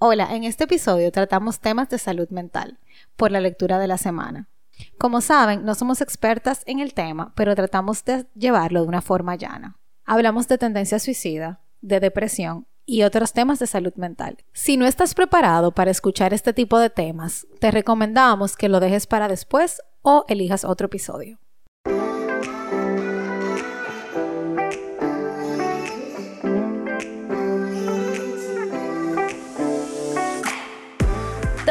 Hola, en este episodio tratamos temas de salud mental por la lectura de la semana. Como saben, no somos expertas en el tema, pero tratamos de llevarlo de una forma llana. Hablamos de tendencia suicida, de depresión y otros temas de salud mental. Si no estás preparado para escuchar este tipo de temas, te recomendamos que lo dejes para después o elijas otro episodio.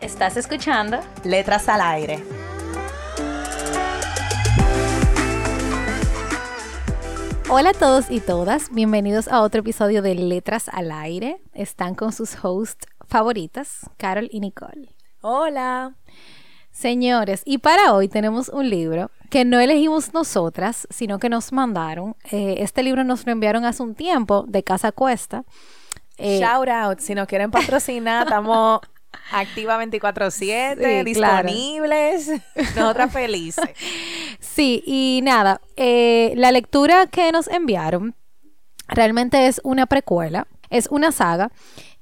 ¿Estás escuchando? Letras al aire. Hola a todos y todas, bienvenidos a otro episodio de Letras al Aire. Están con sus hosts favoritas, Carol y Nicole. Hola. Señores, y para hoy tenemos un libro que no elegimos nosotras, sino que nos mandaron. Eh, este libro nos lo enviaron hace un tiempo de Casa Cuesta. Eh, Shout out, si nos quieren patrocinar, estamos Activa 24/7, disponibles, nosotras felices. Sí, y nada, eh, la lectura que nos enviaron realmente es una precuela, es una saga,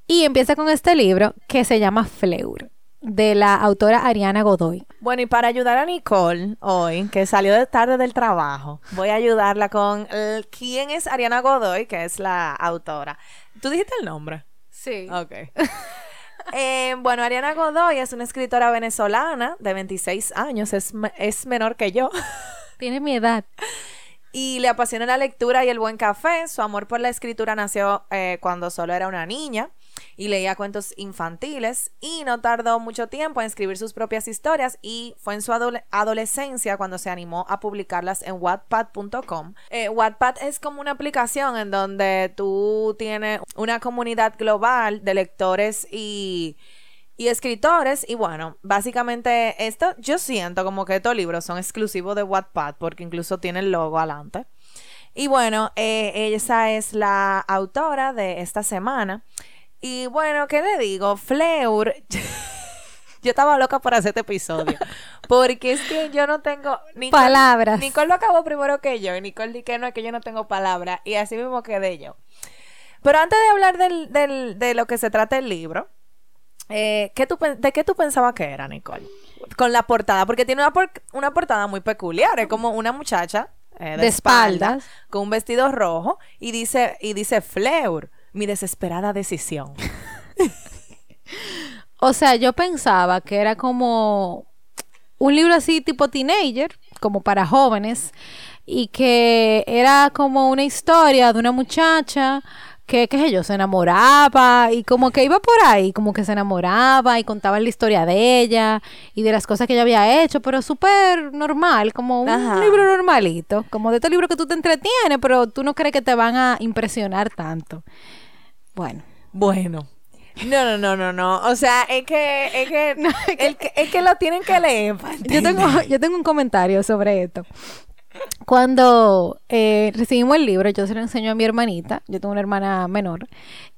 y empieza con este libro que se llama Fleur de la autora Ariana Godoy. Bueno, y para ayudar a Nicole hoy, que salió de tarde del trabajo, voy a ayudarla con quién es Ariana Godoy, que es la autora. ¿Tú dijiste el nombre? Sí. Ok. Eh, bueno, Ariana Godoy es una escritora venezolana de 26 años, es, es menor que yo. Tiene mi edad. Y le apasiona la lectura y el buen café. Su amor por la escritura nació eh, cuando solo era una niña y leía cuentos infantiles y no tardó mucho tiempo en escribir sus propias historias y fue en su adolescencia cuando se animó a publicarlas en wattpad.com. Eh, Wattpad es como una aplicación en donde tú tienes una comunidad global de lectores y y escritores. Y bueno, básicamente esto, yo siento como que estos libros son exclusivos de Wattpad porque incluso tiene el logo adelante. Y bueno, eh, esa es la autora de esta semana. Y bueno, ¿qué le digo? Fleur. yo estaba loca por hacer este episodio. Porque es que yo no tengo. palabras. Nicole lo acabó primero que yo. Y Nicole dice que no, es que yo no tengo palabras. Y así mismo quedé yo. Pero antes de hablar del, de lo que se trata el libro, eh, ¿qué ¿de qué tú pensabas que era, Nicole? Con la portada. Porque tiene una, una portada muy peculiar. Es como una muchacha. Eh, de, espaldas. Con un vestido rojo. Y dice, y dice Fleur mi desesperada decisión. o sea, yo pensaba que era como un libro así tipo teenager, como para jóvenes, y que era como una historia de una muchacha que, qué sé yo, se enamoraba y como que iba por ahí, como que se enamoraba y contaba la historia de ella y de las cosas que ella había hecho, pero súper normal, como un libro normalito, como de este libro que tú te entretienes, pero tú no crees que te van a impresionar tanto. Bueno. Bueno. No, no, no, no, no. O sea, es que, es que, es que lo tienen que leer. Yo tengo, yo tengo un comentario sobre esto. Cuando eh, recibimos el libro, yo se lo enseño a mi hermanita, yo tengo una hermana menor,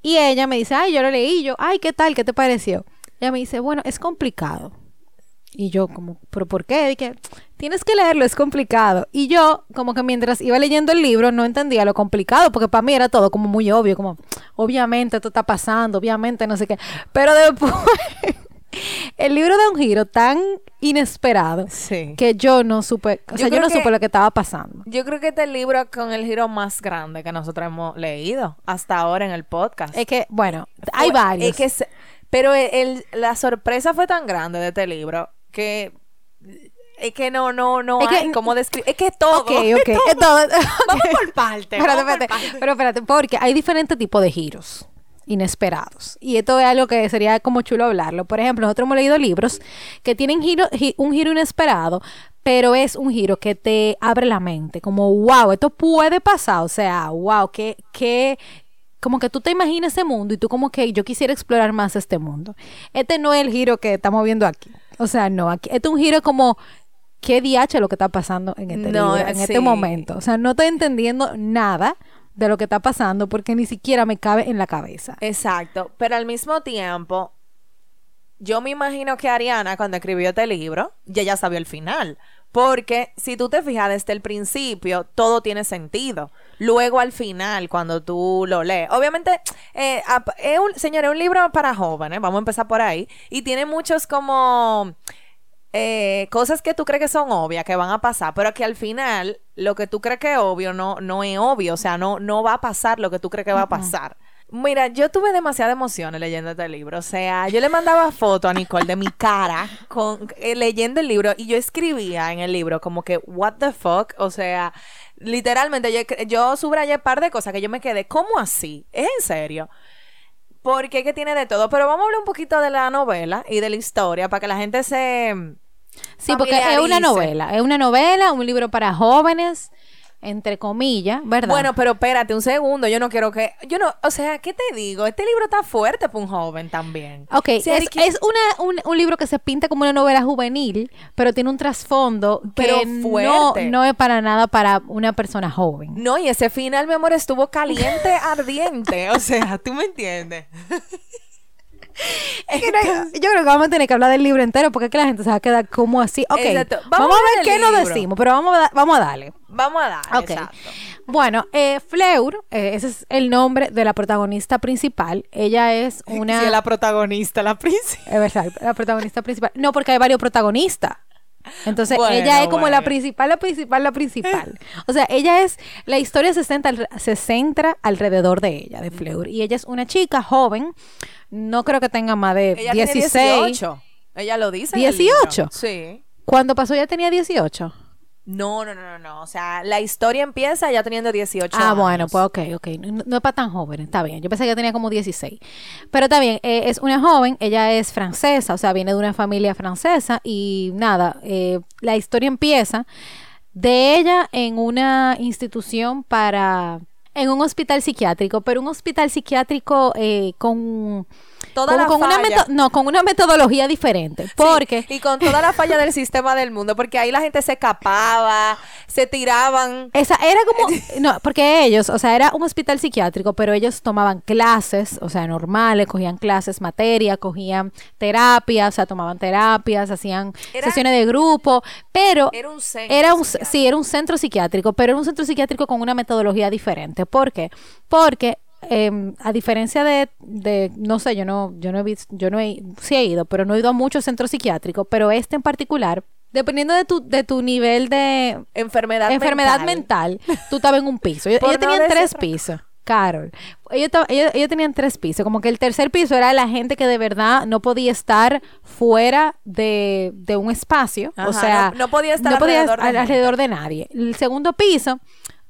y ella me dice, ay, yo lo leí, yo, ay, ¿qué tal? ¿Qué te pareció? Ella me dice, bueno, es complicado. Y yo como, ¿pero por qué? Dije, tienes que leerlo, es complicado. Y yo como que mientras iba leyendo el libro no entendía lo complicado, porque para mí era todo como muy obvio, como, obviamente esto está pasando, obviamente no sé qué. Pero después, el libro da un giro tan inesperado que yo no supe, o sea, yo, no supe lo que estaba pasando. Yo creo que este libro con el giro más grande que nosotros hemos leído hasta ahora en el podcast. Es que, bueno, hay varios. Es que pero el, la sorpresa fue tan grande de este libro que es que no, no, no es hay como describir. Es que todo. Ok, ok. Todo. Vamos por parte. Espérate, espérate. Pero espérate, porque hay diferentes tipos de giros inesperados. Y esto es algo que sería como chulo hablarlo. Por ejemplo, nosotros hemos leído libros que tienen giro, un giro inesperado, pero es un giro que te abre la mente. Como, wow, esto puede pasar. O sea, wow, qué, qué, como que tú te imaginas ese mundo y tú como que yo quisiera explorar más este mundo. Este no es el giro que estamos viendo aquí. O sea, no, aquí, este es un giro como qué DH lo que está pasando en este No, libro, en sí. este momento. O sea, no estoy entendiendo nada de lo que está pasando porque ni siquiera me cabe en la cabeza. Exacto, pero al mismo tiempo, yo me imagino que Ariana, cuando escribió este libro, ya ya sabía el final. Porque si tú te fijas desde el principio, todo tiene sentido. Luego al final, cuando tú lo lees. Obviamente, eh, es un, señores, es un libro para jóvenes, vamos a empezar por ahí. Y tiene muchos como eh, cosas que tú crees que son obvias, que van a pasar, pero que al final lo que tú crees que es obvio no, no es obvio, o sea, no, no va a pasar lo que tú crees que va a pasar. Mira, yo tuve demasiadas emociones leyendo este libro, o sea, yo le mandaba fotos a Nicole de mi cara con, eh, leyendo el libro y yo escribía en el libro como que, what the fuck, o sea, literalmente yo, yo subrayé un par de cosas que yo me quedé, ¿cómo así? ¿Es en serio? Porque es que tiene de todo. Pero vamos a hablar un poquito de la novela y de la historia para que la gente se. Sí, porque es una novela, es una novela, un libro para jóvenes, entre comillas, ¿verdad? Bueno, pero espérate un segundo. Yo no quiero que. Yo no. O sea, ¿qué te digo? Este libro está fuerte para un joven también. Ok, es, Ari- es una, un, un libro que se pinta como una novela juvenil, pero tiene un trasfondo Pero que no, fuerte. no es para nada para una persona joven. No, y ese final, mi amor, estuvo caliente, ardiente. O sea, tú me entiendes. Es que no hay- yo creo que vamos a tener que hablar del libro entero porque es que la gente se va a quedar como así. Ok, Exacto. vamos, Vamos a ver qué nos decimos, pero vamos a, vamos a darle. Vamos a dar. Ok. Exacto. Bueno, eh, Fleur, eh, ese es el nombre de la protagonista principal. Ella es una... Sí, la protagonista, la princesa. Es verdad, la protagonista principal. No, porque hay varios protagonistas. Entonces, Bueno, ella es como la principal, la principal, la principal. O sea, ella es, la historia se centra, se centra alrededor de ella, de Fleur. Y ella es una chica joven, no creo que tenga más de Ella 16. tiene 18. Ella lo dice. en el libro. 18. Sí. Cuando pasó ya tenía 18. No, no, no, no, no. O sea, la historia empieza ya teniendo 18 Ah, años. bueno, pues ok, ok. No, no es para tan joven, está bien. Yo pensé que tenía como 16. Pero está bien, eh, es una joven, ella es francesa, o sea, viene de una familia francesa y nada, eh, la historia empieza de ella en una institución para... en un hospital psiquiátrico, pero un hospital psiquiátrico eh, con... Toda con, la con una meto- no, con una metodología diferente. Sí, Porque... y con toda la falla del sistema del mundo, porque ahí la gente se escapaba, se tiraban. Esa era como, no, porque ellos, o sea, era un hospital psiquiátrico, pero ellos tomaban clases, o sea, normales, cogían clases, materia, cogían terapias, o sea, tomaban terapias, hacían Era- sesiones de grupo, pero Era un centro era un, psiquiátrico. sí, era un centro psiquiátrico, pero era un centro psiquiátrico con una metodología diferente. ¿Por qué? Porque em, a diferencia de, de, no sé, yo no, yo no he visto, yo no he, sí he ido, pero no he ido a muchos centros psiquiátricos, pero este en particular, dependiendo de tu, de tu nivel de, Enfermedad, enfermedad mental, tú estabas en un piso. Ellos, Por ellos no tenían tres pisos. Carol. Ellos, ellos, ellos tenían tres pisos. Como que el tercer piso era la gente que de verdad no podía estar fuera de, de un espacio. o sea, no- no podía estar de alrededor de nadie. El segundo piso,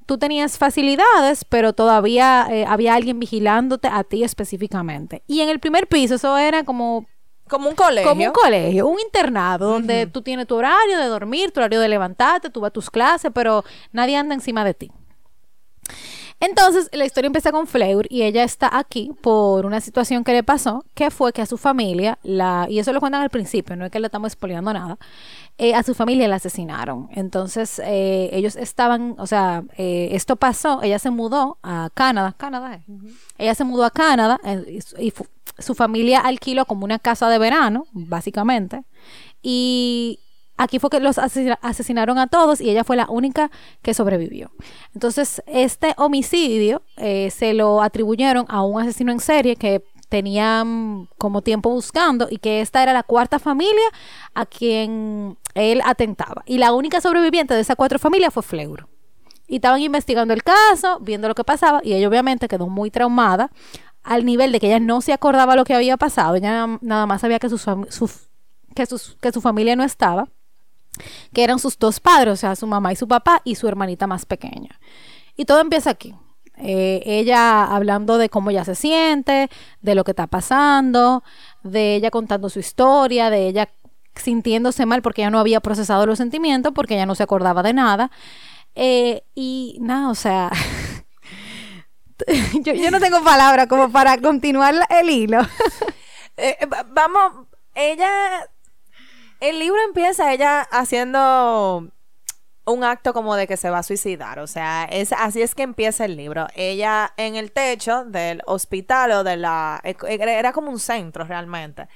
tú tenías facilidades, pero todavía eh, había alguien vigilándote a ti específicamente. Y en el primer piso, eso era como Como un colegio. como un colegio, un internado, donde tú tienes tu horario de dormir, tu horario de levantarte, tú vas a tus clases, pero nadie anda encima de ti. Entonces, la historia empieza con Fleur y ella está aquí por una situación que le pasó, que fue que a su familia, la, y eso lo cuentan al principio, no es que le estamos spoileando nada, eh, a su familia la asesinaron. Entonces, eh, ellos estaban, o sea, eh, esto pasó, ella se mudó a Canadá, Canadá, ella se mudó a Canadá y su- y fu- su familia alquiló como una casa de verano, básicamente, y aquí fue que los asesina- asesinaron a todos y ella fue la única que sobrevivió. Entonces, este homicidio eh, se lo atribuyeron a un asesino en serie que tenían como tiempo buscando y que esta era la cuarta familia a quien él atentaba. Y la única sobreviviente de esas cuatro familias fue Fleur. Y estaban investigando el caso, viendo lo que pasaba, y ella obviamente quedó muy traumada al nivel de que ella no se acordaba lo que había pasado, ella na- nada más sabía que, su, que, que su familia no estaba, que eran sus dos padres, o sea, su mamá y su papá y su hermanita más pequeña. Y todo empieza aquí. Eh, ella hablando de cómo ella se siente, de lo que está pasando, de ella contando su historia, de ella sintiéndose mal porque ella no había procesado los sentimientos, porque ella no se acordaba de nada. Eh, y nada, o sea, yo, no tengo palabras como para continuar el hilo. Eh, va- vamos, ella, el libro empieza ella haciendo un acto como de que se va a suicidar, o sea, es así es que empieza el libro. Ella en el techo del hospital o de la, eh, era como un centro realmente,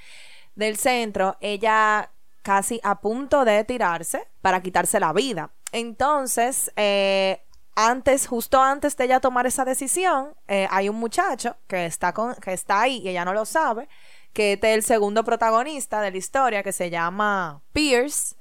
del centro, ella casi a punto de tirarse para quitarse la vida. Entonces, eh, antes, justo antes de ella tomar esa decisión, eh, hay un muchacho que está, con, que está ahí y ella no lo sabe, que este es el segundo protagonista de la historia, que se llama Pierce.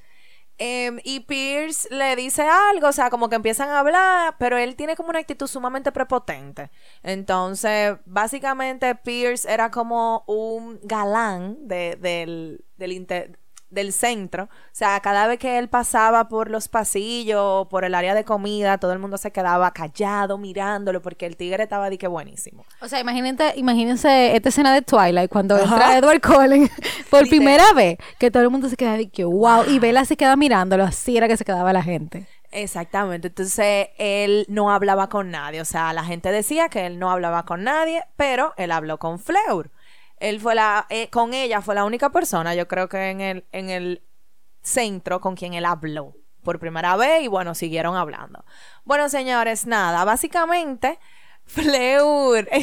Em, y Pierce le dice algo, o sea, como que empiezan a hablar, pero él tiene como una actitud sumamente prepotente. Entonces, básicamente, Pierce era como un galán de- del, del, inte- del centro. O sea, cada vez que él pasaba por los pasillos, por el área de comida, todo el mundo se quedaba callado mirándolo porque el tigre estaba de que buenísimo. O sea, imagínate, imagínense esta escena de Twilight cuando Ajá. entra Edward Cullen por primera vez, que todo el mundo se queda de que wow, y Bella se queda mirándolo, así era que se quedaba la gente. Exactamente, entonces él no hablaba con nadie, o sea, la gente decía que él no hablaba con nadie, pero él habló con Fleur. Él fue la, eh, con ella fue la única persona, yo creo que en el, en el centro con quien él habló por primera vez y bueno, siguieron hablando. Bueno, señores, nada, básicamente Fleur,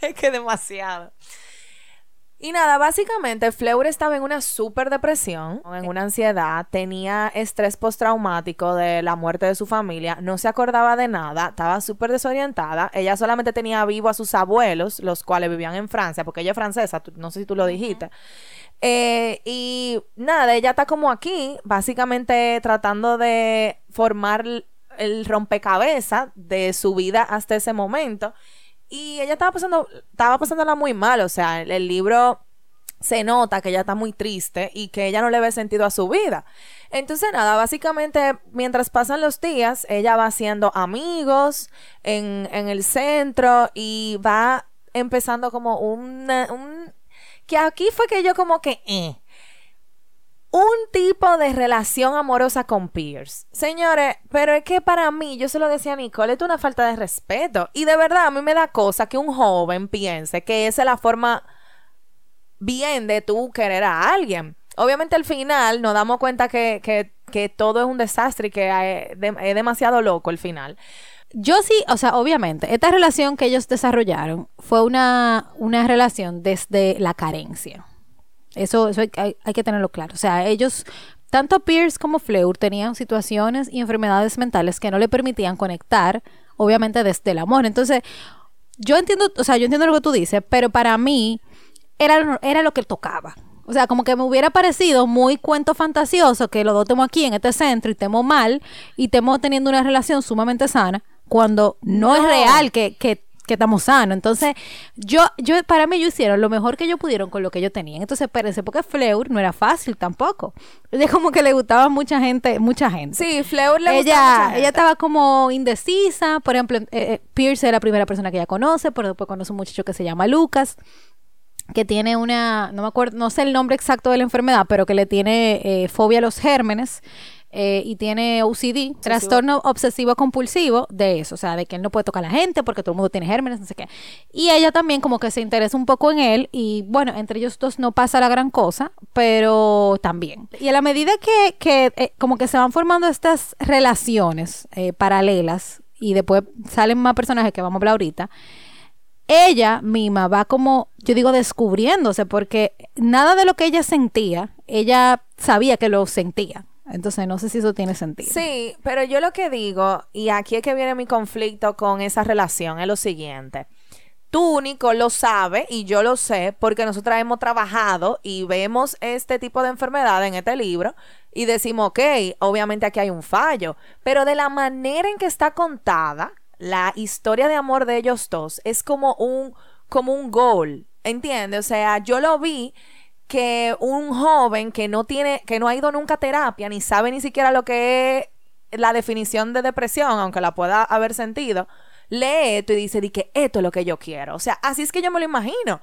es que demasiado. Y nada, básicamente Fleur estaba en una súper depresión, en una ansiedad, tenía estrés postraumático de la muerte de su familia, no se acordaba de nada, estaba súper desorientada. Ella solamente tenía vivo a sus abuelos, los cuales vivían en Francia, porque ella es francesa, tú- no sé si tú lo dijiste. Eh, y nada, ella está como aquí, básicamente tratando de formar el rompecabezas de su vida hasta ese momento. Y ella estaba pasando, estaba pasándola muy mal, o sea, el, el libro se nota que ella está muy triste y que ella no le ve sentido a su vida. Entonces, nada, básicamente, mientras pasan los días, ella va haciendo amigos en, en el centro y va empezando como una- un... Que aquí fue que yo como que... eh, un tipo de relación amorosa con Pierce. Señores, pero es que para mí, yo se lo decía a Nicole, es una falta de respeto. Y de verdad, a mí me da cosa que un joven piense que esa es la forma bien de tú querer a alguien. Obviamente al final nos damos cuenta que, que, todo es un desastre y que es, es demasiado loco el final. Yo sí, o sea, obviamente, esta relación que ellos desarrollaron fue una, una relación desde la carencia. Eso, eso hay, hay- hay que tenerlo claro. O sea, ellos, tanto Pierce como Fleur, tenían situaciones y enfermedades mentales que no le permitían conectar, obviamente, desde el amor. Entonces, yo entiendo, o sea, yo entiendo lo que tú dices, pero para mí era, era lo que tocaba. O sea, como que me hubiera parecido muy cuento fantasioso que los dos estemos aquí en este centro y estemos mal y estemos teniendo una relación sumamente sana cuando no, es No. real que, que, que estamos sanos. Entonces, yo, yo, para mí, ellos hicieron lo mejor que ellos pudieron con lo que ellos tenían. Entonces, espérense, porque Fleur no era fácil tampoco. Ella como que le gustaba mucha gente, mucha gente Sí, Fleur le ella, mucha gente. ella estaba como indecisa. Por ejemplo, eh, eh, Pierce es la primera persona que ella conoce, pero después conoce un muchacho que se llama Lucas, que tiene una, no me acuerdo, no sé el nombre exacto de la enfermedad, pero que le tiene eh, fobia a los gérmenes. Eh, y tiene OCD, trastorno obsesivo compulsivo de eso, o sea, de que él no puede tocar a la gente porque todo el mundo tiene gérmenes, no sé qué. Y ella también como que se interesa un poco en él y bueno, entre ellos dos no pasa la gran cosa, pero también. Y a la medida que, que eh, como que se van formando estas relaciones eh, paralelas y después salen más personajes que vamos a hablar ahorita, ella misma va como, yo digo, descubriéndose, porque nada de lo que ella sentía, ella sabía que lo sentía. Entonces, no sé si eso tiene sentido. Sí, pero yo lo que digo, y aquí es que viene mi conflicto con esa relación, es lo siguiente. Tú, Nico, lo sabes y yo lo sé porque nosotras hemos trabajado y vemos este tipo de enfermedad en este libro y decimos, ok, obviamente aquí hay un fallo, pero de la manera en que está contada, la historia de amor de ellos dos es como un, como un gol, ¿entiendes? O sea, yo lo vi que un joven que no tiene, que no ha ido nunca a terapia, ni sabe ni siquiera lo que es la definición de depresión, aunque la pueda haber sentido, lee esto y dice di que esto es lo que yo quiero. O sea, así es que yo me lo imagino.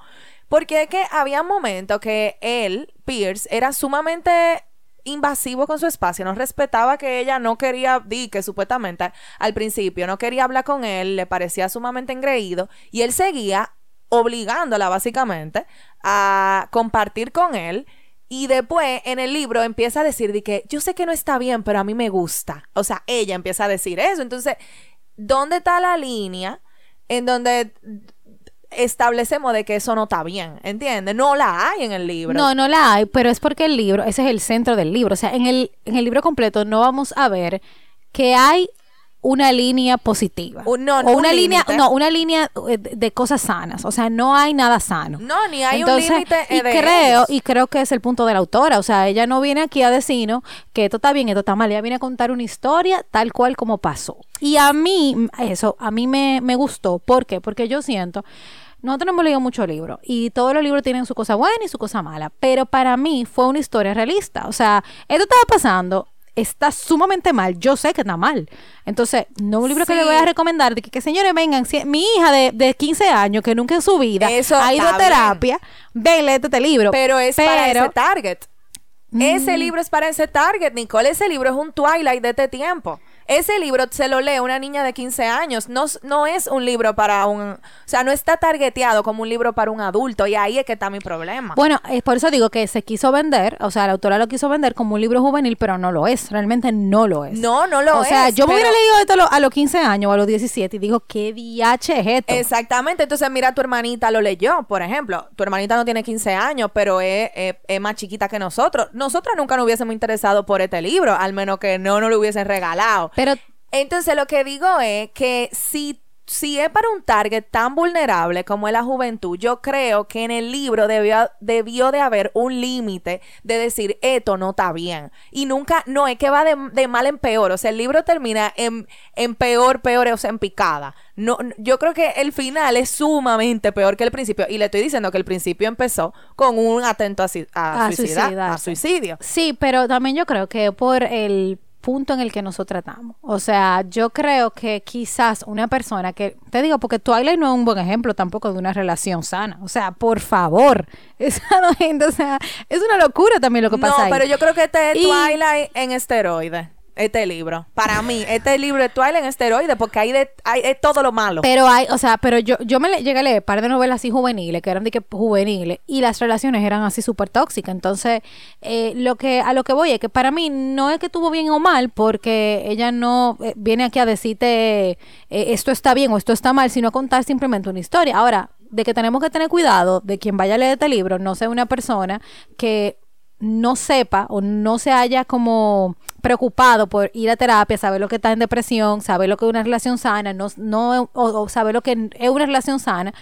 Porque es que había momentos que él, Pierce, era sumamente invasivo con su espacio, no respetaba que ella no quería, di que supuestamente al principio no quería hablar con él, le parecía sumamente engreído y él seguía obligándola básicamente a compartir con él. Y después en el libro empieza a decir de que yo sé que no está bien, pero a mí me gusta. O sea, ella empieza a decir eso. Entonces, ¿dónde está la línea en donde establecemos de que eso no está bien? ¿Entiendes? No la hay en el libro. No, no la hay, pero es porque el libro, ese es el centro del libro. O sea, en el, en el libro completo no vamos a ver que hay una línea positiva. No, o una un línea, no, una línea eh, de, cosas sanas. O sea, no hay nada sano. No, ni hay un límite y creo, y creo que es el punto de la autora. O sea, ella no viene aquí a decirnos que esto está bien, esto está mal. Ella viene a contar una historia tal cual como pasó. Y a mí, eso, a mí me, me gustó. ¿Por qué? Porque yo siento. Nosotros no hemos leído muchos libros y todos los libros tienen su cosa buena y su cosa mala, pero para mí fue una historia realista. O sea, esto estaba pasando, está sumamente mal, yo sé que está mal. Entonces, no es un libro que le voy a recomendar de que, que, señores vengan, si- mi hija de, de 15 años que nunca en su vida Eso ha ido a terapia, ven, léete este libro. Pero es para ese target. Ese libro es para ese target, Nicole. Ese libro es un Twilight de este tiempo. Ese libro se lo lee una niña de 15 años. No, es un libro para un... O sea, no está targeteado como un libro para un adulto. Y ahí es que está mi problema. Bueno, es por eso digo que se quiso vender, o sea, la autora lo quiso vender como un libro juvenil, pero no lo es, realmente no lo es. No, no lo O sea, es, yo me hubiera leído esto a lo- a los 15 años o a los 17 y digo, ¿qué DH es esto? Exactamente, entonces mira, tu hermanita lo leyó, por ejemplo. Tu hermanita no tiene 15 años, pero es, es- es más chiquita que nosotros. Nosotros nunca nos hubiésemos interesado por este libro, al menos que no nos lo hubiesen regalado. Pero Entonces lo que digo es que si, si es para un target tan vulnerable como es la juventud, yo creo que en el libro debió, debió de haber un límite de decir esto no está bien. Y nunca, no es que va de, de mal en peor. O sea, el libro termina en, en peor, peor, o sea, en picada. No, yo creo que el final es sumamente peor que el principio. Y le estoy diciendo que el principio empezó con un atento a, si- a, A suicida- suicidarse. a suicidio. Sí, pero también yo creo que por el punto en el que nosotros estamos. O sea, yo creo que quizás una persona que, te digo, porque Twilight no es un buen ejemplo tampoco de una relación sana. O sea, por favor. Esa gente, o sea, es una locura también lo que pasa No, ahí. pero yo creo que este es Y- Twilight en esteroide. Este libro. Para mí, este libro es Twilight en esteroide porque hay de hay, es todo lo malo. Pero hay, o sea, pero yo, yo me le- llegué a leer un par de novelas así juveniles, que eran de que juveniles, y las relaciones eran así súper tóxicas. Entonces, eh, lo que, a lo que voy es que para mí no es que estuvo bien o mal, porque ella no eh, viene aquí a decirte eh, esto está bien o esto está mal, sino a contar simplemente una historia. Ahora, de que tenemos que tener cuidado de quien vaya a leer este libro, no sea una persona que no sepa o no se haya como preocupado por ir a terapia, saber lo que está en depresión, saber lo que es una relación sana, no, no o, o saber lo que es una relación sana,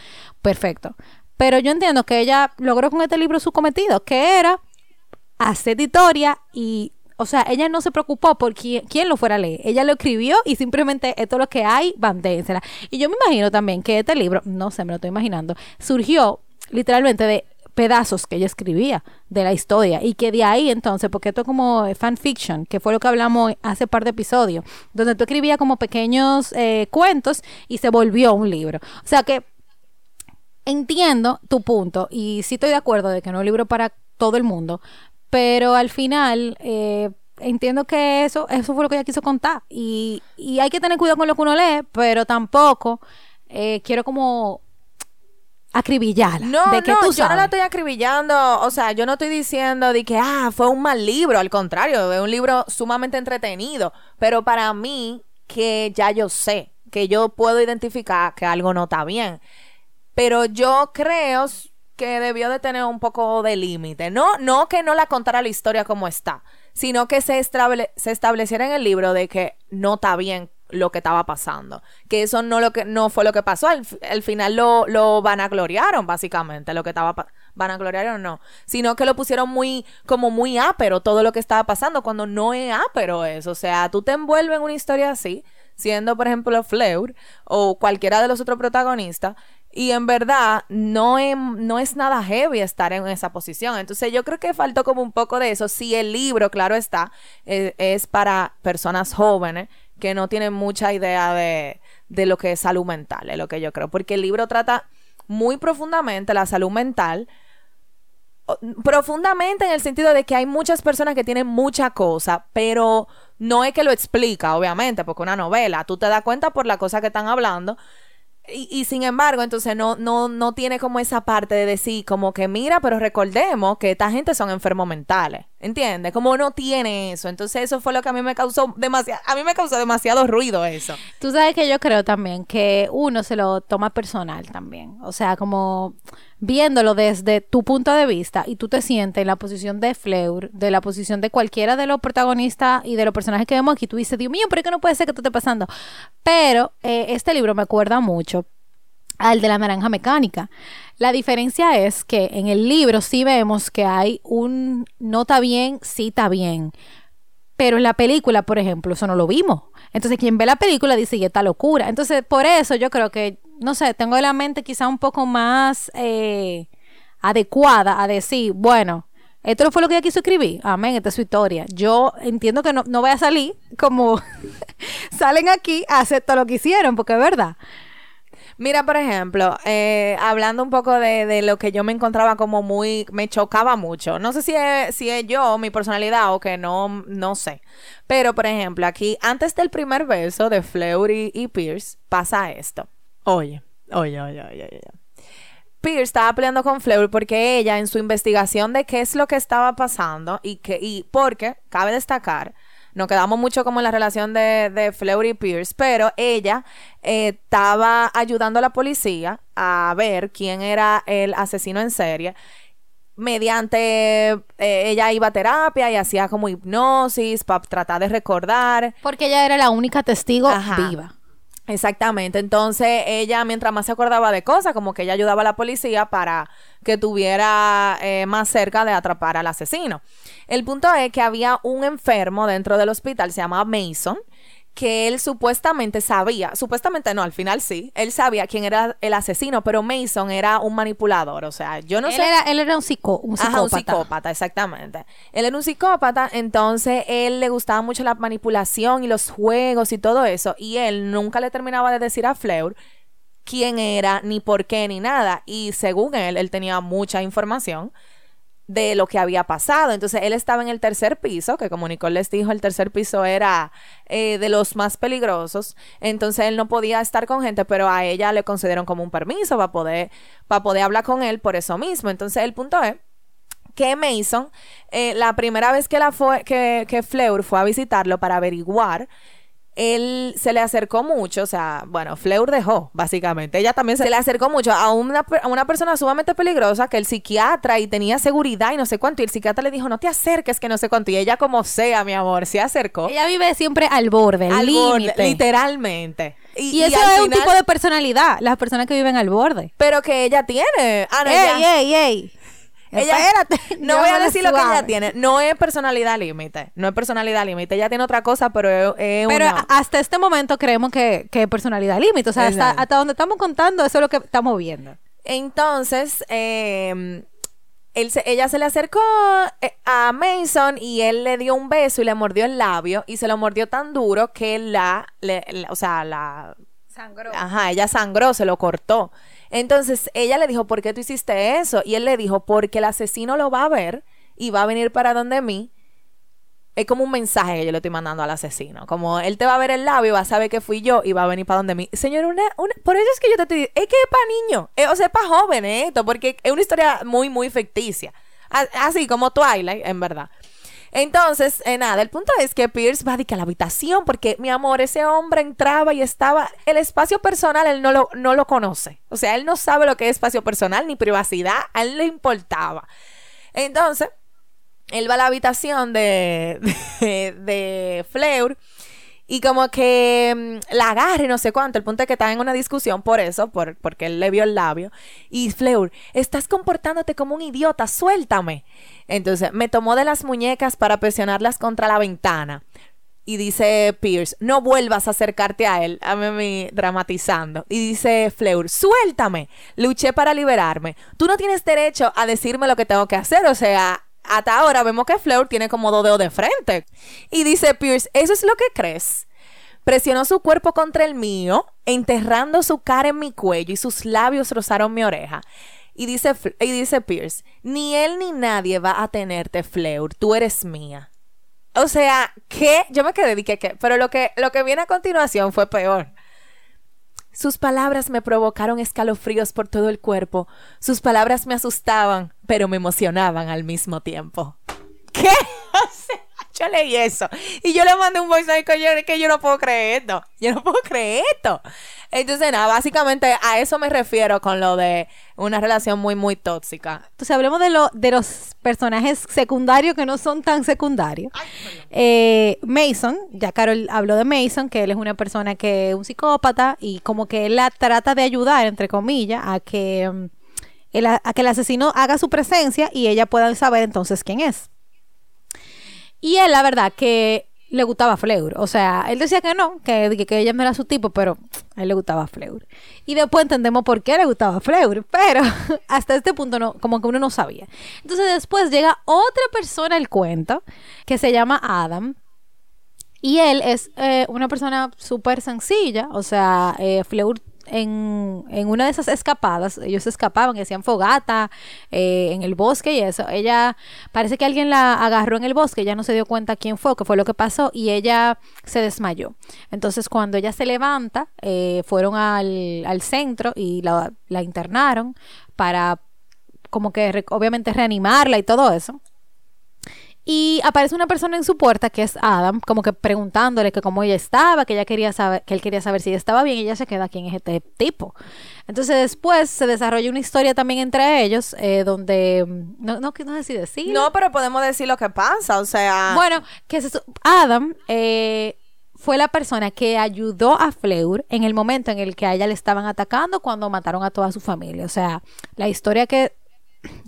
perfecto. Pero yo entiendo que ella logró con este libro su cometido, que era hacer historia y, o sea, ella no se preocupó por quién, quién lo fuera a leer. Ella lo escribió y simplemente esto es lo que hay, bandénsela. Y yo me imagino también que este libro, no sé, me lo estoy imaginando, surgió literalmente de pedazos que ella escribía de la historia y que de ahí entonces, porque esto es como fanfiction, que fue lo que hablamos hace par de episodios, donde tú escribías como pequeños eh, cuentos y se volvió un libro. O sea que entiendo tu punto y sí estoy de acuerdo de que no es un libro para todo el mundo, pero al final eh, entiendo que eso, eso fue lo que ella quiso contar y, y hay que tener cuidado con lo que uno lee, pero tampoco eh, quiero como acribillarla. No, de que no, tú yo no la estoy acribillando, o sea, yo no estoy diciendo de que, ah, fue un mal libro, al contrario, es un libro sumamente entretenido, pero para mí, que ya yo sé, que yo puedo identificar que algo no está bien, pero yo creo que debió de tener un poco de límite, no, no que no la contara la historia como está, sino que se, estable- se estableciera en el libro de que no está bien lo que estaba pasando. Que eso no lo que no fue lo que pasó. Al, al final lo, lo vanagloriaron, básicamente, lo que estaba pa- vanagloriaron no. Sino que lo pusieron muy, como muy ápero todo lo que estaba pasando, cuando no es ápero eso. O sea, tú te envuelves en una historia así, siendo, por ejemplo, Fleur o cualquiera de los otros protagonistas. Y en verdad no es, no es nada heavy estar en esa posición. Entonces yo creo que faltó como un poco de eso. Si el libro, claro está, eh, es para personas jóvenes que no tienen mucha idea de, de lo que es salud mental, es lo que yo creo. Porque el libro trata muy profundamente la salud mental. profundamente en el sentido de que hay muchas personas que tienen mucha cosa, pero no es que lo explica, obviamente, porque una novela, tú te das cuenta por la cosa que están hablando. Y, y sin embargo, entonces no, no, no tiene como esa parte de decir, como que mira, pero recordemos que esta gente son enfermos mentales, ¿entiendes? Como no tiene eso. Entonces eso fue lo que a mí me causó demasiado, a mí me causó demasiado ruido eso. Tú sabes que yo creo también que uno se lo toma personal también. O sea, como viéndolo desde tu punto de vista y tú te sientes en la posición de Fleur, de la posición de cualquiera de los protagonistas y de los personajes que vemos aquí, tú dices, Dios mío, ¿por qué no puede ser que esto esté pasando? Pero eh, este libro me acuerda mucho al de la naranja mecánica. La diferencia es que en el libro sí vemos que hay un no está bien, sí está bien. Pero en la película, por ejemplo, eso no lo vimos. Entonces, quien ve la película dice, y esta locura. Entonces, por eso yo creo que, no sé, tengo la mente quizá un poco más eh, adecuada a decir, bueno, esto fue lo que ella quiso escribir. Amén, esta es su historia. Yo entiendo que no, no voy a salir como salen aquí a hacer todo lo que hicieron, porque es verdad. Mira, por ejemplo, eh, hablando un poco de, lo que yo me encontraba como muy, me chocaba mucho. No sé si es, si es yo, mi personalidad o que no, no sé. Pero, por ejemplo, aquí, antes del primer beso de Fleur y, y Pierce, pasa esto. Oye, oye, oye, oye, oye. Pierce estaba peleando con Fleur porque ella en su investigación de qué es lo que estaba pasando y que y porque cabe destacar nos quedamos mucho como en la relación de, de Fleur y Pierce, pero ella eh, estaba ayudando a la policía a ver quién era el asesino en serie. Mediante eh, ella iba a terapia y hacía como hipnosis para tratar de recordar. Porque ella era la única testigo Ajá. viva. Exactamente. Entonces, ella, mientras más se acordaba de cosas, como que ella ayudaba a la policía para que tuviera eh, más cerca de atrapar al asesino. El punto es que había un enfermo dentro del hospital, se llamaba Mason, que él supuestamente sabía, supuestamente no, al final sí, él sabía quién era el asesino, pero Mason era un manipulador, o sea, yo no él, sé. era, él era un, psico, un psicópata. Ajá, un psicópata, exactamente. Él era un psicópata, entonces él le gustaba mucho la manipulación y los juegos y todo eso, y él nunca le terminaba de decir a Fleur quién era, ni por qué, ni nada. Y según él, él tenía mucha información de lo que había pasado. Entonces él estaba en el tercer piso, que como Nicole les dijo, el tercer piso era eh, de los más peligrosos. Entonces él no podía estar con gente, pero a ella le concedieron como un permiso para poder, poder hablar con él por eso mismo. Entonces el punto es que Mason, eh, la primera vez que, la fue, que, que Fleur fue a visitarlo para averiguar, él se le acercó mucho, o sea, bueno, Fleur dejó, básicamente. Ella también se le acercó mucho a una, a una persona sumamente peligrosa que el psiquiatra y tenía seguridad y no sé cuánto. Y el psiquiatra le dijo, no te acerques, que no sé cuánto. Y ella, como sea, mi amor, se acercó. Ella vive siempre al borde, al límite. literalmente. Y, eso es un tipo de personalidad, las personas que viven al borde. Pero que ella tiene. Ah, no, ey, ella- ey, ey. Ella, Espérate. no voy a decir lo que ella tiene. No es personalidad límite. No es personalidad límite. Ella tiene otra cosa, pero es, es Pero una... hasta este momento creemos que, que personalidad límite. O sea, hasta, hasta donde estamos contando, eso es lo que estamos viendo. Entonces, eh, él se- ella se le acercó eh, a Mason y él le dio un beso y le mordió el labio y se lo mordió tan duro que la, le- la- o sea, la, Sangró. Ajá, ella sangró, se lo cortó. Entonces ella le dijo, ¿por qué tú hiciste eso? Y él le dijo, porque el asesino lo va a ver y va a venir para donde mí. Es como un mensaje que yo le estoy mandando al asesino. Como él te va a ver el labio, va a saber que fui yo y va a venir para donde mí. Señor, una, una- por eso es que yo te estoy es que es para niños, eh, o sea, es para jóvenes esto, porque es una historia muy, muy ficticia. Así como Twilight, en verdad. Entonces, eh, nada, el punto es que Pierce va a, a la habitación, porque mi amor, ese hombre entraba y estaba. El espacio personal él no lo, no lo conoce. O sea, él no sabe lo que es espacio personal ni privacidad. A él le importaba. Entonces, él va a la habitación de, de, de Fleur y como que mm, la agarra y no sé cuánto. El punto es que está en una discusión por eso, por, porque él le vio el labio. Y Fleur, estás comportándote como un idiota, suéltame. Entonces me tomó de las muñecas para presionarlas contra la ventana. Y dice Pierce, no vuelvas a acercarte a él, a mí, mí, dramatizando. Y dice Fleur, suéltame, luché para liberarme. Tú no tienes derecho a decirme lo que tengo que hacer, o sea, hasta ahora vemos que Fleur tiene como dos dedos de frente. Y dice Pierce, ¿eso es lo que crees? Presionó su cuerpo contra el mío, enterrando su cara en mi cuello y sus labios rozaron mi oreja. Y dice, y dice Pierce, ni él ni nadie va a tenerte, Fleur, tú eres mía. O sea, ¿qué? Yo me quedé, dije, ¿qué? Pero lo que, lo que viene a continuación fue peor. Sus palabras me provocaron escalofríos por todo el cuerpo. Sus palabras me asustaban, pero me emocionaban al mismo tiempo. ¿Qué? Yo leí eso. Y yo le mandé un voice note que yo, que yo no puedo creer esto. Yo no puedo creer esto. Entonces, nada, básicamente a eso me refiero con lo de una relación muy, muy tóxica. Entonces hablemos de, lo, de los personajes secundarios que no son tan secundarios. Eh, Mason, ya Carol habló de Mason, que él es una persona que es un psicópata y como que él la trata de ayudar, entre comillas, a que, mm, el, a que el asesino haga su presencia y ella pueda saber entonces quién es. Y él, la verdad, que le gustaba Fleur. O sea, él decía que no, que, que, ella no era su tipo, pero a él le gustaba Fleur. Y después entendemos por qué le gustaba Fleur, pero hasta este punto no, como que uno no sabía. Entonces después llega otra persona al cuento que se llama Adam. Y él es eh, una persona súper sencilla, o sea, eh, Fleur en, en, una de esas escapadas, ellos escapaban y hacían fogata eh, en el bosque y eso. Ella, parece que alguien la agarró en el bosque, ella no se dio cuenta quién fue, qué fue lo que pasó y ella se desmayó. Entonces cuando ella se levanta, eh, fueron al, al, centro y la, la internaron para como que obviamente reanimarla y todo eso. Y aparece una persona en su puerta que es Adam, como que preguntándole que cómo ella estaba, que ella quería saber, que él quería saber si ella estaba bien, y ella se queda quién es este tipo. Entonces después se desarrolla una historia también entre ellos, eh, donde no, no, no sé si decir. No, pero podemos decir lo que pasa, o sea. Bueno, que es Adam eh, fue la persona que ayudó a Fleur en el momento en el que a ella le estaban atacando cuando mataron a toda su familia. O sea, la historia que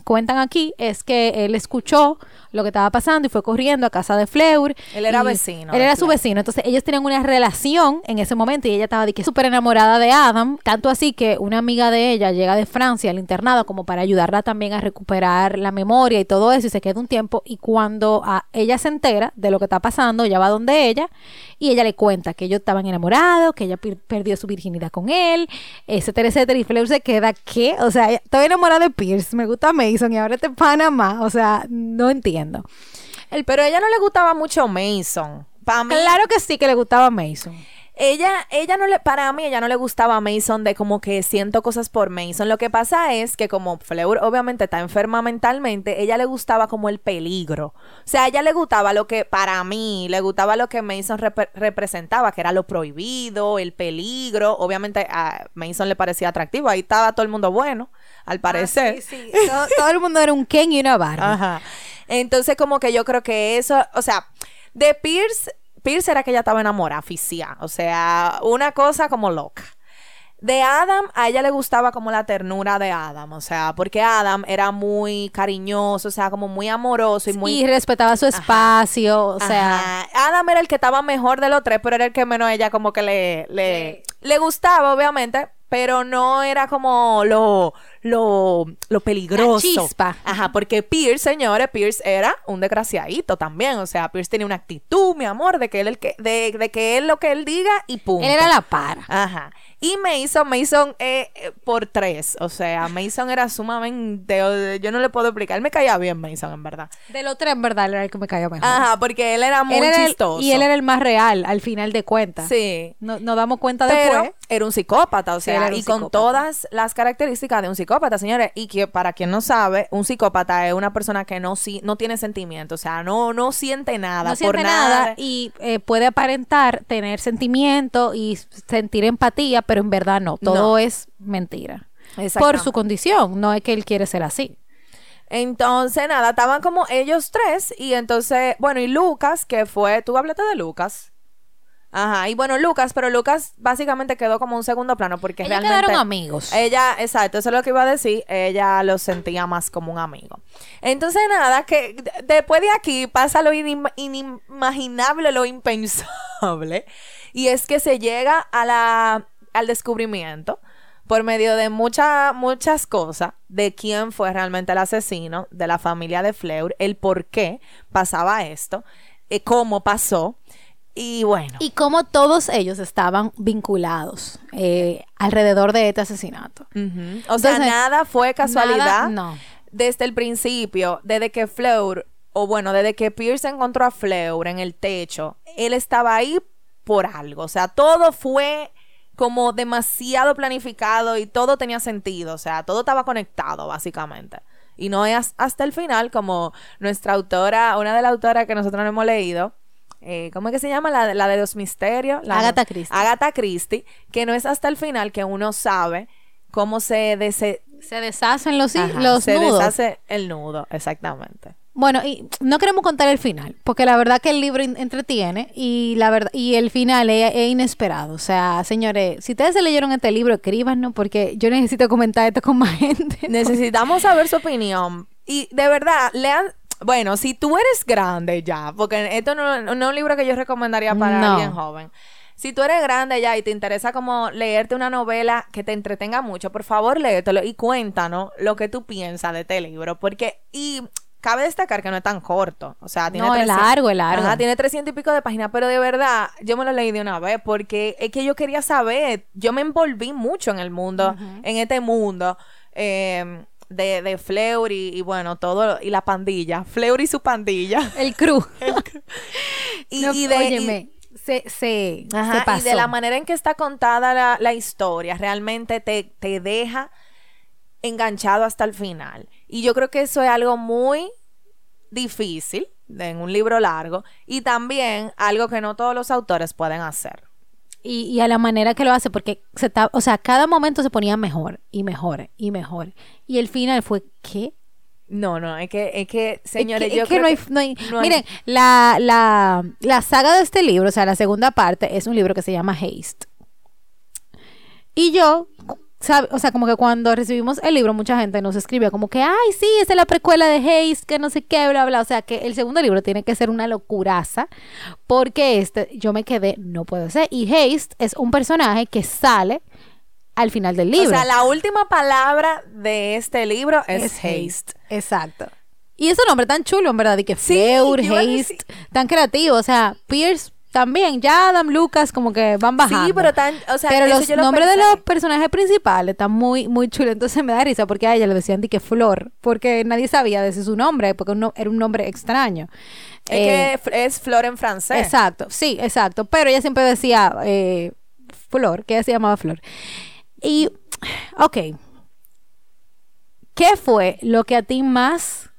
cuentan aquí es que él escuchó lo que estaba pasando y fue corriendo a casa de Fleur. Él era vecino. Él era su vecino. Entonces ellos tenían una relación en ese momento y ella estaba de que súper enamorada de Adam. Tanto así que una amiga de ella llega de Francia al internado como para ayudarla también a recuperar la memoria y todo eso y se queda un tiempo. Y cuando a ella se entera de lo que está pasando, ella va donde ella y ella le cuenta que ellos estaban enamorados, que ella perdió su virginidad con él, etcétera, etcétera. Y Fleur se queda que, o sea, estoy enamorada de Pierce, me gusta Mason y ahora te Panamá. O sea, no entiendo. El, pero a ella no le gustaba mucho Mason. Para mí, claro que sí que le gustaba Mason. Ella, ella no le, para mí, ella no le gustaba Mason de como que siento cosas por Mason. Lo que pasa es que como Fleur obviamente está enferma mentalmente, ella le gustaba como el peligro. O sea, a ella le gustaba lo que, para mí, le gustaba lo que Mason rep representaba, que era lo prohibido, el peligro. Obviamente a Mason le parecía atractivo, ahí estaba todo el mundo bueno, al parecer. Ah, sí, sí. todo, todo, el mundo era un Ken y una Barbie. Ajá. Entonces, como que yo creo que eso, o sea, de Pierce, Pierce era que ella estaba enamorada, aficia, o sea, una cosa como loca. De Adam, a ella le gustaba como la ternura de Adam, o sea, porque Adam era muy cariñoso, o sea, como muy amoroso y muy... Y respetaba su espacio, Ajá. o sea... Ajá. Adam era el que estaba mejor de los tres, pero era el que menos ella como que le, le, sí. le gustaba, obviamente, pero no era como lo, lo, lo peligroso. La chispa. Ajá, porque Pierce, señores, Pierce era un desgraciadito también. O sea, Pierce tenía una actitud, mi amor, de que él, el que, de, de que él lo que él diga y punto. Él era la para. Ajá. Y Mason, Mason eh, eh, por tres. O sea, Mason era sumamente. Yo no le puedo explicar. Él me caía bien, Mason, en verdad. De los tres, en verdad, él era el que me caía mejor. Ajá, porque él era muy él era chistoso. El, y él era el más real, al final de cuentas. Sí. No, nos damos cuenta Pero después. Era un psicópata, o sea, sí, y con todas las características de un psicópata, señores. Y que para quien no sabe, un psicópata es una persona que no, si, no tiene sentimiento, o sea, no, no siente nada no por siente nada. nada y eh, puede aparentar tener sentimiento y sentir empatía, pero en verdad no. Todo No. es mentira. Por su condición, no es que él quiere ser así. Entonces, nada, estaban como ellos tres. Y entonces, bueno, y Lucas, que fue. Tú hablaste de Lucas. Ajá, y bueno, Lucas, pero Lucas básicamente quedó como un segundo plano porque Ellos realmente. quedaron amigos. Ella, exacto, eso es lo que iba a decir. Ella lo sentía más como un amigo. Entonces, nada, que después de aquí pasa lo inim- inimaginable, lo impensable. Y es que se llega a la, al descubrimiento por medio de muchas muchas cosas de quién fue realmente el asesino de la familia de Fleur, el por qué pasaba esto, eh, cómo pasó. Y bueno. Y como todos ellos estaban vinculados eh, alrededor de este asesinato. O sea, nada fue casualidad. Nada, no. Desde el principio, desde que Fleur, o bueno, desde que Pierce encontró a Fleur en el techo, él estaba ahí por algo. O sea, todo fue como demasiado planificado y todo tenía sentido. O sea, todo estaba conectado, básicamente. Y no es hasta el final, como nuestra autora, una de las autoras que nosotros no hemos leído, eh, ¿cómo es que se llama? La, de- la de los misterios. La, Agatha Christie. Agatha Christie, que no es hasta el final que uno sabe cómo se, dese- Se deshacen los, Ajá, los se nudos. deshace el nudo, exactamente. Bueno, y no queremos contar el final, porque la verdad que el libro entretiene y la verdad y el final es, es inesperado. O sea, señores, si ustedes se leyeron este libro, escríbanos porque yo necesito comentar esto con más gente. Necesitamos saber su opinión. Y de verdad, lean. Bueno, si tú eres grande ya, porque esto no, no es un libro que yo recomendaría para No. alguien joven. Si tú eres grande ya y te interesa como leerte una novela que te entretenga mucho, por favor léetelo y cuéntanos lo que tú piensas de este libro. Porque, y cabe destacar que no es tan corto. O sea, tiene No, es 300 largo, es largo. Ajá, tiene 300 y pico de páginas, pero de verdad, yo me lo leí de una vez porque es que yo quería saber, yo me envolví mucho en el mundo, en este mundo eh, de, de Fleur y, y bueno, todo, y la pandilla, Fleur y su pandilla. El crew. Y, No, y de, y- se, se, Ajá, se pasó. y de la manera en que está contada la, la historia, realmente te, te deja enganchado hasta el final. Y yo creo que eso es algo muy difícil en un libro largo y también algo que no todos los autores pueden hacer. Y, y a la manera que lo hace, porque se ta- o sea, cada momento se ponía mejor y mejor y mejor. Y el final fue, ¿qué? No, no, es que, es que señores, es que, yo es que creo no hay, que no hay- no hay- miren, la, la, la saga de este libro, o sea, la segunda parte, es un libro que se llama Haste. Y yo, sabe, o sea, como que cuando recibimos el libro, mucha gente nos escribía como que, ay, sí, esa es la precuela de Haste, que no sé qué, bla, bla. O sea, que el segundo libro tiene que ser una locuraza, porque este, yo me quedé, no puede ser. Y Haste es un personaje que sale al final del libro. O sea, la última palabra de este libro es, haste. Exacto. Y ese nombre tan chulo, en verdad, y que Sí, a Haste, tan creativo. O sea, Pierce también, ya Adam Lucas como que van bajando. Sí, pero tan, o sea, pero los yo lo nombres de los personajes principales están muy, muy chulos. Entonces me da risa porque a ella le decían de que Flor, porque nadie sabía decir su nombre, porque uno- era un nombre extraño. Es Eh, que f- es flor en francés. Exacto, sí, exacto. Pero ella siempre decía eh, Flor, que ella se llamaba Flor. Y, ok. ¿Qué fue lo que a ti más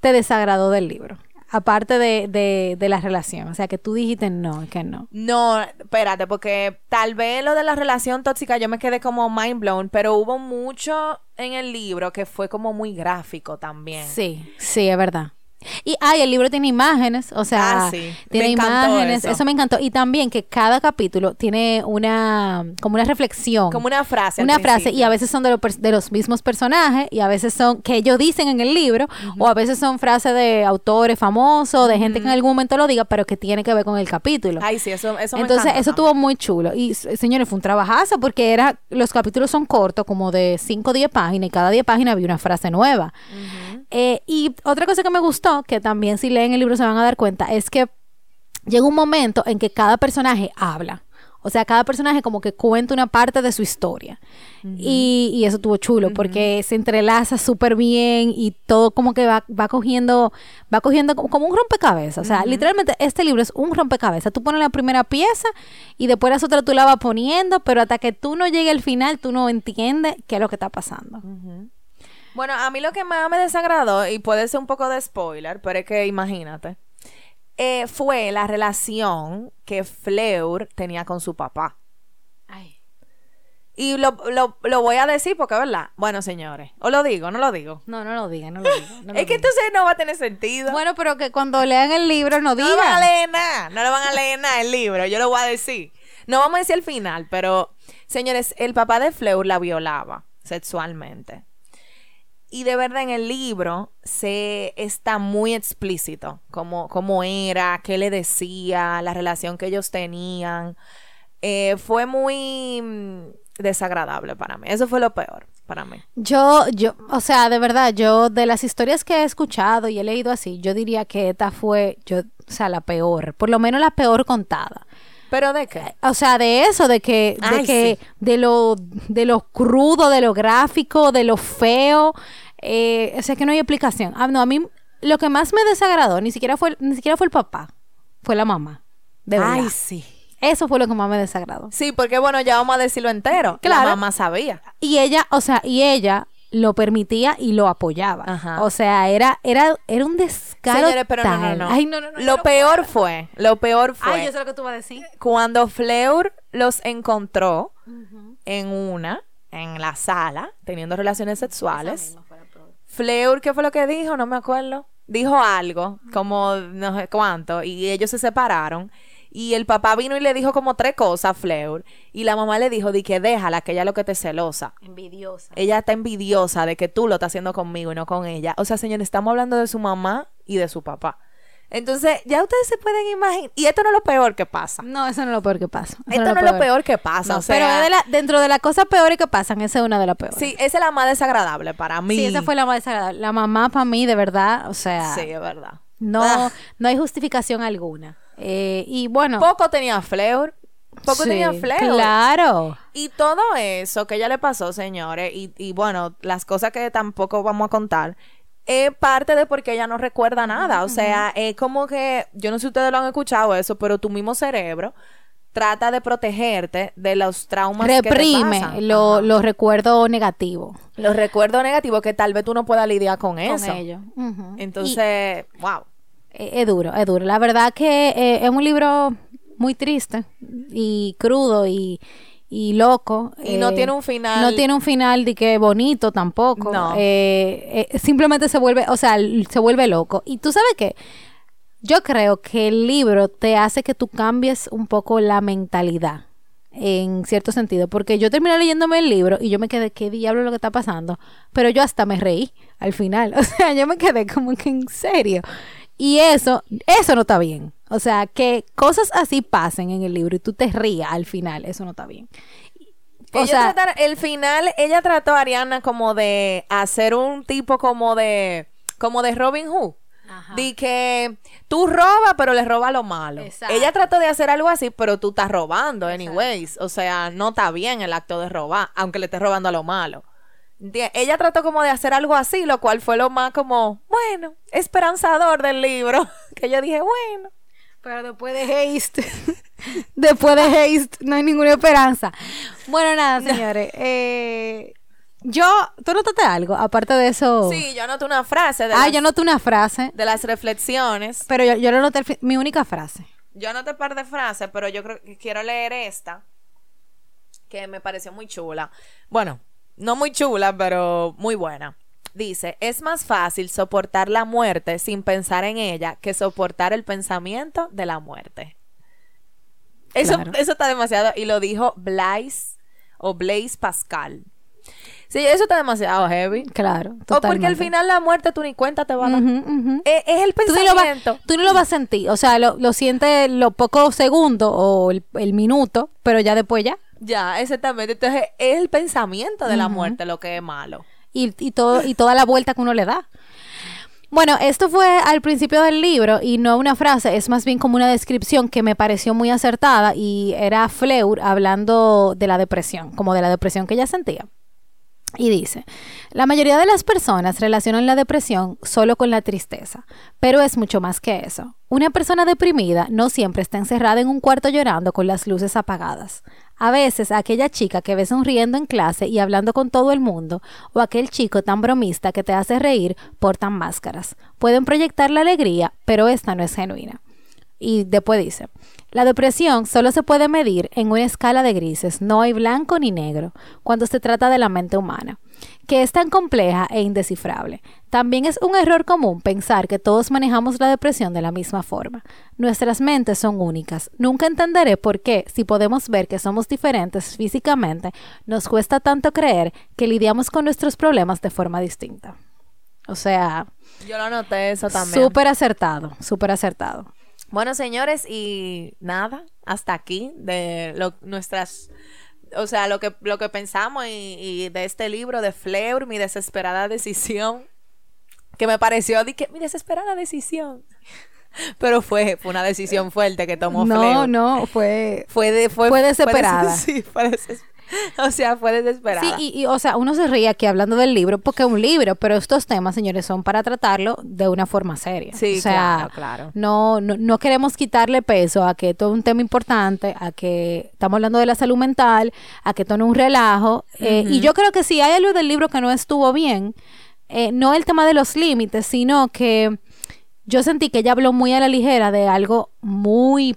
te desagradó del libro? Aparte de, de, de la relación. O sea, que tú dijiste no, es que no. No, espérate, porque tal vez lo de la relación tóxica yo me quedé como mind blown, pero hubo mucho en el libro que fue como muy gráfico también. Sí, sí, es verdad. Y ay, el libro tiene imágenes, o sea, Ah, sí. tiene imágenes, eso. eso. me encantó. Y también que cada capítulo tiene una, como una reflexión. Como una frase. una frase y a veces son de, los pers- de los mismos personajes y a veces son que ellos dicen en el libro o a veces son frases de autores famosos, de gente que en algún momento lo diga, pero que tiene que ver con el capítulo. Ay, sí, eso, eso me Entonces, eso estuvo muy chulo. Y, señores, fue un trabajazo porque era, los capítulos son cortos, como de 5 o 10 páginas, y cada 10 páginas había una frase nueva. Eh, y otra cosa que me gustó, que también si leen el libro se van a dar cuenta, es que llega un momento en que cada personaje habla. O sea, cada personaje como que cuenta una parte de su historia. y, y eso estuvo chulo porque se entrelaza súper bien y todo como que va, va cogiendo, va cogiendo como, como un rompecabezas. O sea, literalmente este libro es un rompecabezas. Tú pones la primera pieza y después las otras tú la vas poniendo, pero hasta que tú no llegues al final, tú no entiendes qué es lo que está pasando. Bueno, a mí lo que más me desagradó, y puede ser un poco de spoiler, pero es que imagínate, eh, fue la relación que Fleur tenía con su papá. Y lo, lo, lo voy a decir porque, ¿verdad? Bueno, señores, o lo digo, no lo digo. No, no lo diga, no lo diga. no lo es que diga. entonces no va a tener sentido. Bueno, pero que cuando lean el libro no no lo van a digan. leer nada, no lo van a leer nada el libro, yo lo voy a decir. No vamos a decir el final, pero, señores, el papá de Fleur la violaba sexualmente. Y de verdad en el libro se está muy explícito cómo, cómo era, qué le decía, la relación que ellos tenían. Eh, fue muy mm, desagradable para mí. Eso fue lo peor para mí. Yo, yo, o sea, de verdad, yo de las historias que he escuchado y he leído así, yo diría que esta fue, yo, o sea, la peor, por lo menos la peor contada. ¿Pero de qué? O sea, de eso, de que, de que, sí. de lo, de lo crudo, de lo gráfico, de lo feo, eh, o sea que no hay explicación. Ah, no, a mí lo que más me desagradó ni siquiera fue, ni siquiera fue el papá, fue la mamá. De verdad. Ay, sí. Eso fue lo que más me desagradó. Sí, porque bueno, ya vamos a decirlo entero. Claro. La mamá sabía. Y ella, o sea, y ella lo permitía y lo apoyaba. Ajá. O sea, era, era, era un descaro Señores, pero no, no, no. Ay, no, no, Lo peor puedo. fue, lo peor fue Ay, yo sé lo que tú vas a decir. cuando Fleur los encontró en una, en la sala, teniendo relaciones sexuales. Fleur, ¿qué fue lo que dijo? No me acuerdo. Dijo algo, como no sé cuánto, y ellos se separaron. Y el papá vino y le dijo como tres cosas a Fleur. Y la mamá le dijo, di que déjala, que ella es lo que te celosa. Envidiosa. Ella está envidiosa de que tú lo estás haciendo conmigo y no con ella. O sea, señores, estamos hablando de su mamá y de su papá. Entonces, ya ustedes se pueden imaginar. Y esto no es lo peor que pasa. No, eso no es lo peor que pasa. Eso Esto no es lo peor que pasa. No, o sea, pero es de la- dentro de las cosas peores que pasan, esa es una de las peores. sí, esa es la más desagradable para mí. Sí, esa fue la más desagradable. La mamá para mí, de verdad, o sea, Sí, es verdad. no, Ah. no hay justificación alguna. Eh, y bueno, Poco tenía Fleur. Poco sí, tenía Fleur. Claro. Y todo eso que ella le pasó, señores, y, y bueno, las cosas que tampoco vamos a contar, es parte de porque ella no recuerda nada. O sea, es como que, yo no sé si ustedes lo han escuchado eso, pero tu mismo cerebro trata de protegerte de los traumas que te Reprime lo- Ajá. los recuerdos negativos los recuerdos negativos que tal vez tú no puedas lidiar con eso. con. Entonces, wow. Eh, Es duro, es duro. La verdad que eh, es un libro muy triste y crudo y, y loco. Y no Eh, tiene un final- No tiene un final de que bonito tampoco. No. Eh, eh, simplemente se vuelve, o sea, se vuelve loco. Y tú sabes qué? Yo creo que el libro te hace que tú cambies un poco la mentalidad. En cierto sentido, porque yo terminé leyéndome el libro y yo me quedé, ¿qué diablo es lo que está pasando? Pero yo hasta me reí al final. O sea, yo me quedé como que en serio. Y eso, eso no está bien. O sea, que cosas así pasen en el libro y tú te rías al final, eso no está bien. O sea, el final, ella trató a Ariana como de hacer un tipo como de, como de Robin Hood. Ajá. De que tú robas, pero le robas lo malo. Exacto. Ella trató de hacer algo así, pero tú estás robando, anyways. O sea, no está bien el acto de robar, aunque le estés robando a lo malo. Enti- Ella trató como de hacer algo así, lo cual fue lo más como, bueno, esperanzador del libro. Que yo dije, bueno. Pero después de Haste, después de Haste, no hay ninguna esperanza. Bueno, nada, señores. eh, yo, ¿tú notaste algo? Aparte de eso. Sí, yo anoté una frase de, ah, las, yo noté una frase, de las reflexiones. pero yo, yo lo noté, mi única frase. Yo anoté un par de frases, pero yo creo que quiero leer esta, que me pareció muy chula. Bueno, no muy chula, pero muy buena. Dice, es más fácil soportar la muerte sin pensar en ella que soportar el pensamiento de la muerte. Eso, Claro. eso está demasiado, y lo dijo Blaise o Blaise Pascal. Sí, eso está demasiado heavy. Claro. O porque al totalmente. final la muerte tú ni cuenta te va a dar. Es, es el pensamiento. tú ni lo vas a sentir, o sea, lo, lo sientes los pocos segundos o el, el minuto, pero ya después ya. Ya, exactamente. Entonces, es el pensamiento de la muerte lo que es malo. y, y todo, y toda la vuelta que uno le da. Bueno, esto fue al principio del libro y no una frase, es más bien como una descripción que me pareció muy acertada y era Fleur hablando de la depresión, como de la depresión que ella sentía. Y dice, la mayoría de las personas relacionan la depresión solo con la tristeza, pero es mucho más que eso. Una persona deprimida no siempre está encerrada en un cuarto llorando con las luces apagadas. A veces aquella chica que ves sonriendo en clase y hablando con todo el mundo, o aquel chico tan bromista que te hace reír, portan máscaras. Pueden proyectar la alegría, pero esta no es genuina. Y después dice, la depresión solo se puede medir en una escala de grises, no hay blanco ni negro, cuando se trata de la mente humana, que es tan compleja e indescifrable. También es un error común pensar que todos manejamos la depresión de la misma forma. Nuestras mentes son únicas. Nunca entenderé por qué, si podemos ver que somos diferentes físicamente, nos cuesta tanto creer que lidiamos con nuestros problemas de forma distinta. O sea, Yo lo noté eso también. súper acertado, súper acertado. Bueno, señores, y nada, hasta aquí de lo, nuestras, o sea, lo que, lo que pensamos y, y de este libro de Fleur, mi desesperada decisión, que me pareció, di que mi desesperada decisión. Pero fue, fue una decisión fuerte que tomó No, Fleur. no, fue... Fue, de, fue, Fue fue desesperada. des- sí, fue deses- O sea, fue desesperada. Sí, y, y, o sea, uno se ríe aquí hablando del libro porque es un libro, pero estos temas, señores, son para tratarlo de una forma seria. Sí, o sea, claro, claro. No, no, no queremos quitarle peso a que esto es un tema importante, a que estamos hablando de la salud mental, a que esto no es un relajo. eh, Y yo creo que si hay algo del libro que no estuvo bien, eh, no el tema de los límites, sino que yo sentí que ella habló muy a la ligera de algo muy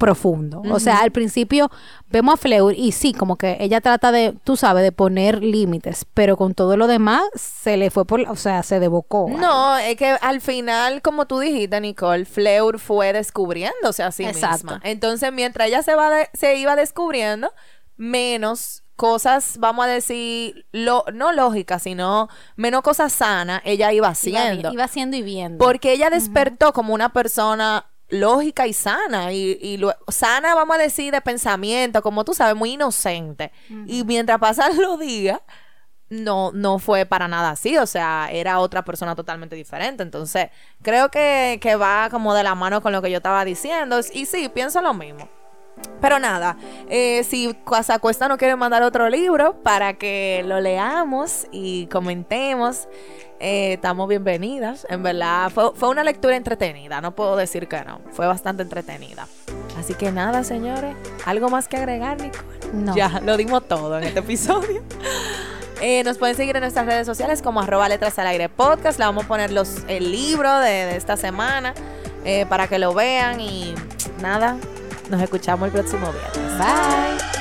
profundo. O sea, al principio vemos a Fleur y sí, como que ella trata de, tú sabes, de poner límites, pero con todo lo demás se le fue por, o sea, se devocó. No, es que al final, como tú dijiste, Nicole, Fleur fue descubriéndose a sí Exacto. misma. Entonces, mientras ella se, va de- se iba descubriendo, menos cosas, vamos a decir, lo, no lógicas, sino menos cosas sanas, ella iba haciendo. iba haciendo y viendo. Porque ella despertó como una persona lógica y sana. Y, y lo- sana, vamos a decir, de pensamiento, como tú sabes, muy inocente. Y mientras pasan los días, no, no fue para nada así. O sea, era otra persona totalmente diferente. Entonces, creo que, que va como de la mano con lo que yo estaba diciendo. Y sí, pienso lo mismo. Pero nada, eh, si Cuesta no quiere mandar otro libro para que lo leamos y comentemos, eh, estamos bienvenidas. En verdad, fue, fue una lectura entretenida, no puedo decir que no, fue bastante entretenida. Así que nada, señores, ¿algo más que agregar, Nicole? No. Ya, lo dimos todo en este episodio. Eh, nos pueden seguir en nuestras redes sociales como arroba letras al aire podcast. Le vamos a poner los, el libro de, de esta semana eh, para que lo vean y nada, nos escuchamos el próximo viernes. Bye.